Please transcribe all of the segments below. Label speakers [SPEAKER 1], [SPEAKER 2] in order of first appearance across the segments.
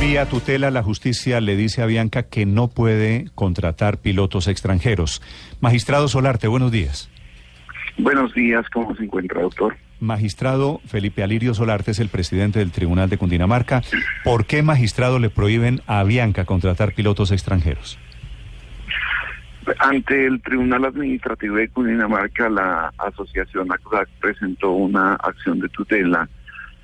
[SPEAKER 1] Vía tutela, la justicia le dice a Bianca que no puede contratar pilotos extranjeros. Magistrado Solarte, buenos días.
[SPEAKER 2] Buenos días, ¿cómo se encuentra, doctor?
[SPEAKER 1] Magistrado Felipe Alirio Solarte es el presidente del Tribunal de Cundinamarca. ¿Por qué, magistrado, le prohíben a Bianca contratar pilotos extranjeros?
[SPEAKER 2] Ante el Tribunal Administrativo de Cundinamarca, la Asociación ACUDAC presentó una acción de tutela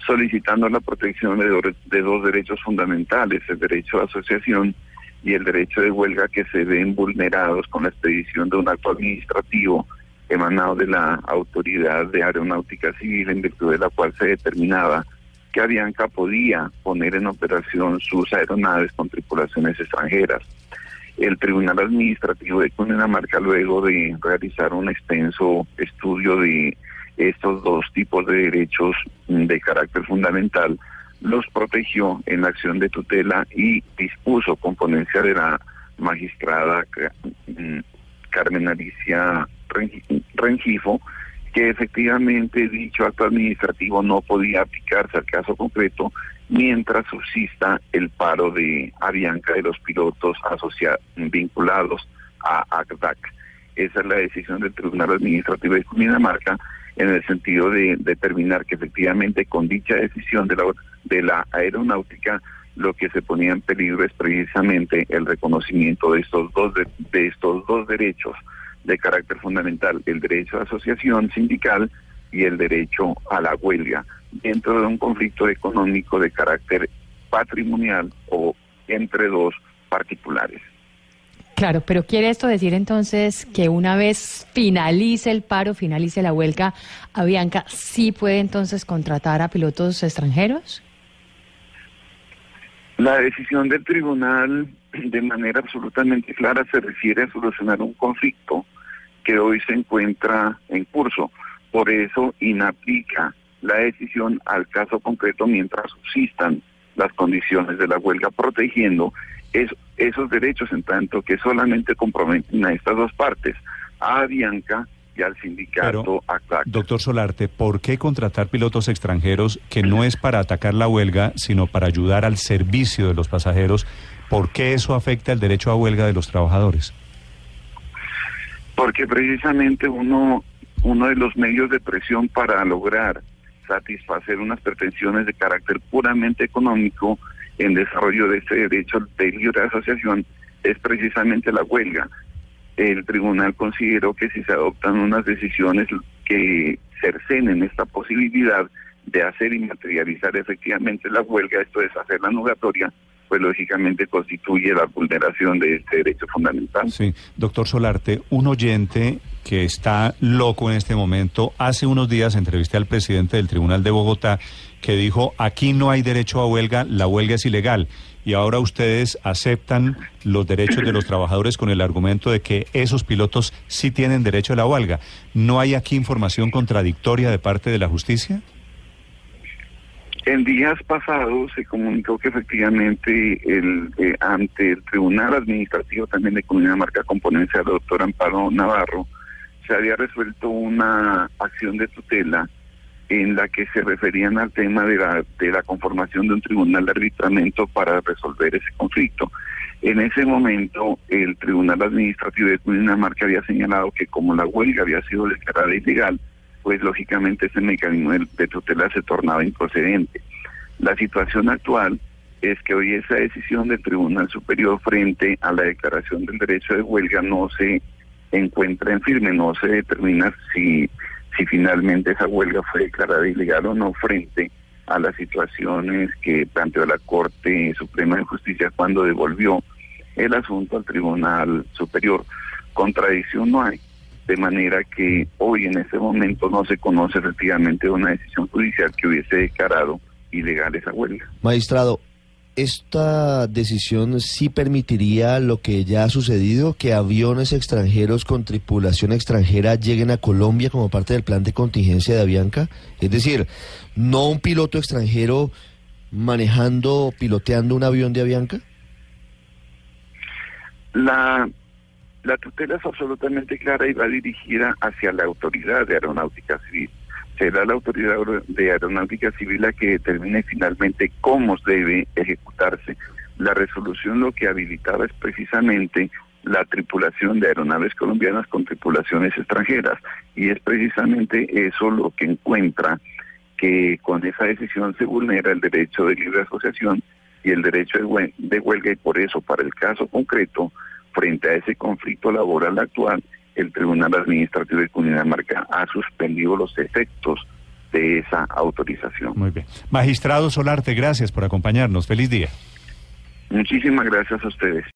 [SPEAKER 2] solicitando la protección de, de dos derechos fundamentales, el derecho a asociación y el derecho de huelga que se ven vulnerados con la expedición de un acto administrativo emanado de la Autoridad de Aeronáutica Civil en virtud de la cual se determinaba que Avianca podía poner en operación sus aeronaves con tripulaciones extranjeras. El Tribunal Administrativo de Cundinamarca, luego de realizar un extenso estudio de estos dos tipos de derechos de carácter fundamental, los protegió en la acción de tutela y dispuso con ponencia de la magistrada mm, Carmen Alicia Rengifo que efectivamente dicho acto administrativo no podía aplicarse al caso concreto mientras subsista el paro de Avianca de los pilotos asociados vinculados a ACDAC. Esa es la decisión del Tribunal Administrativo de Cundinamarca en el sentido de determinar que efectivamente con dicha decisión de la, de la aeronáutica lo que se ponía en peligro es precisamente el reconocimiento de estos dos de, estos dos derechos de carácter fundamental, el derecho a asociación sindical y el derecho a la huelga, dentro de un conflicto económico de carácter patrimonial o entre dos particulares.
[SPEAKER 3] Claro, pero ¿quiere esto decir entonces que una vez finalice el paro, finalice la huelga, Avianca sí puede entonces contratar a pilotos extranjeros?
[SPEAKER 2] La decisión del tribunal de manera absolutamente clara se refiere a solucionar un conflicto que hoy se encuentra en curso. Por eso inaplica la decisión al caso concreto mientras subsistan las condiciones de la huelga, protegiendo esos derechos en tanto que solamente comprometen a estas dos partes, a Bianca y al sindicato ACTAC.
[SPEAKER 1] Doctor Solarte, ¿por qué contratar pilotos extranjeros que no es para atacar la huelga, sino para ayudar al servicio de los pasajeros? ¿Por qué eso afecta el derecho a huelga de los trabajadores?
[SPEAKER 2] Porque precisamente uno, uno de los medios de presión para lograr satisfacer unas pretensiones de carácter puramente económico en desarrollo de este derecho de libre asociación es precisamente la huelga. El tribunal consideró que si se adoptan unas decisiones que cercenen esta posibilidad de hacer y materializar efectivamente la huelga, esto es hacer la nugatoria, pues lógicamente constituye la vulneración de este derecho fundamental.
[SPEAKER 1] Sí, doctor Solarte, un oyente que está loco en este momento, hace unos días entrevisté al presidente del Tribunal de Bogotá que dijo, aquí no hay derecho a huelga, la huelga es ilegal. Y ahora ustedes aceptan los derechos de los trabajadores con el argumento de que esos pilotos sí tienen derecho a la huelga. ¿No hay aquí información contradictoria de parte de la justicia?
[SPEAKER 2] En días pasados se comunicó que efectivamente el, eh, ante el Tribunal Administrativo también de Comunidad Marca Componencia del doctor Amparo Navarro se había resuelto una acción de tutela en la que se referían al tema de la, de la conformación de un tribunal de arbitramiento para resolver ese conflicto. En ese momento, el Tribunal Administrativo de Cundinamarca había señalado que como la huelga había sido declarada ilegal, pues lógicamente ese mecanismo de tutela se tornaba improcedente. La situación actual es que hoy esa decisión del Tribunal Superior frente a la declaración del derecho de huelga no se encuentra en firme, no se determina si, si finalmente esa huelga fue declarada ilegal o no frente a las situaciones que planteó la Corte Suprema de Justicia cuando devolvió el asunto al Tribunal Superior. Contradicción no hay de manera que hoy en este momento no se conoce efectivamente una decisión judicial que hubiese declarado ilegal esa huelga.
[SPEAKER 4] Magistrado, ¿esta decisión sí permitiría lo que ya ha sucedido, que aviones extranjeros con tripulación extranjera lleguen a Colombia como parte del plan de contingencia de Avianca? Es decir, no un piloto extranjero manejando, piloteando un avión de Avianca.
[SPEAKER 2] La, la tutela es absolutamente clara y va dirigida hacia la autoridad de aeronáutica civil. Será la autoridad de aeronáutica civil la que determine finalmente cómo debe ejecutarse. La resolución lo que habilitaba es precisamente la tripulación de aeronaves colombianas con tripulaciones extranjeras y es precisamente eso lo que encuentra que con esa decisión se vulnera el derecho de libre asociación y el derecho de huelga y por eso para el caso concreto frente a ese conflicto laboral actual el Tribunal Administrativo de Cundinamarca ha suspendido los efectos de esa autorización.
[SPEAKER 1] Muy bien. Magistrado Solarte, gracias por acompañarnos. Feliz día.
[SPEAKER 2] Muchísimas gracias a ustedes.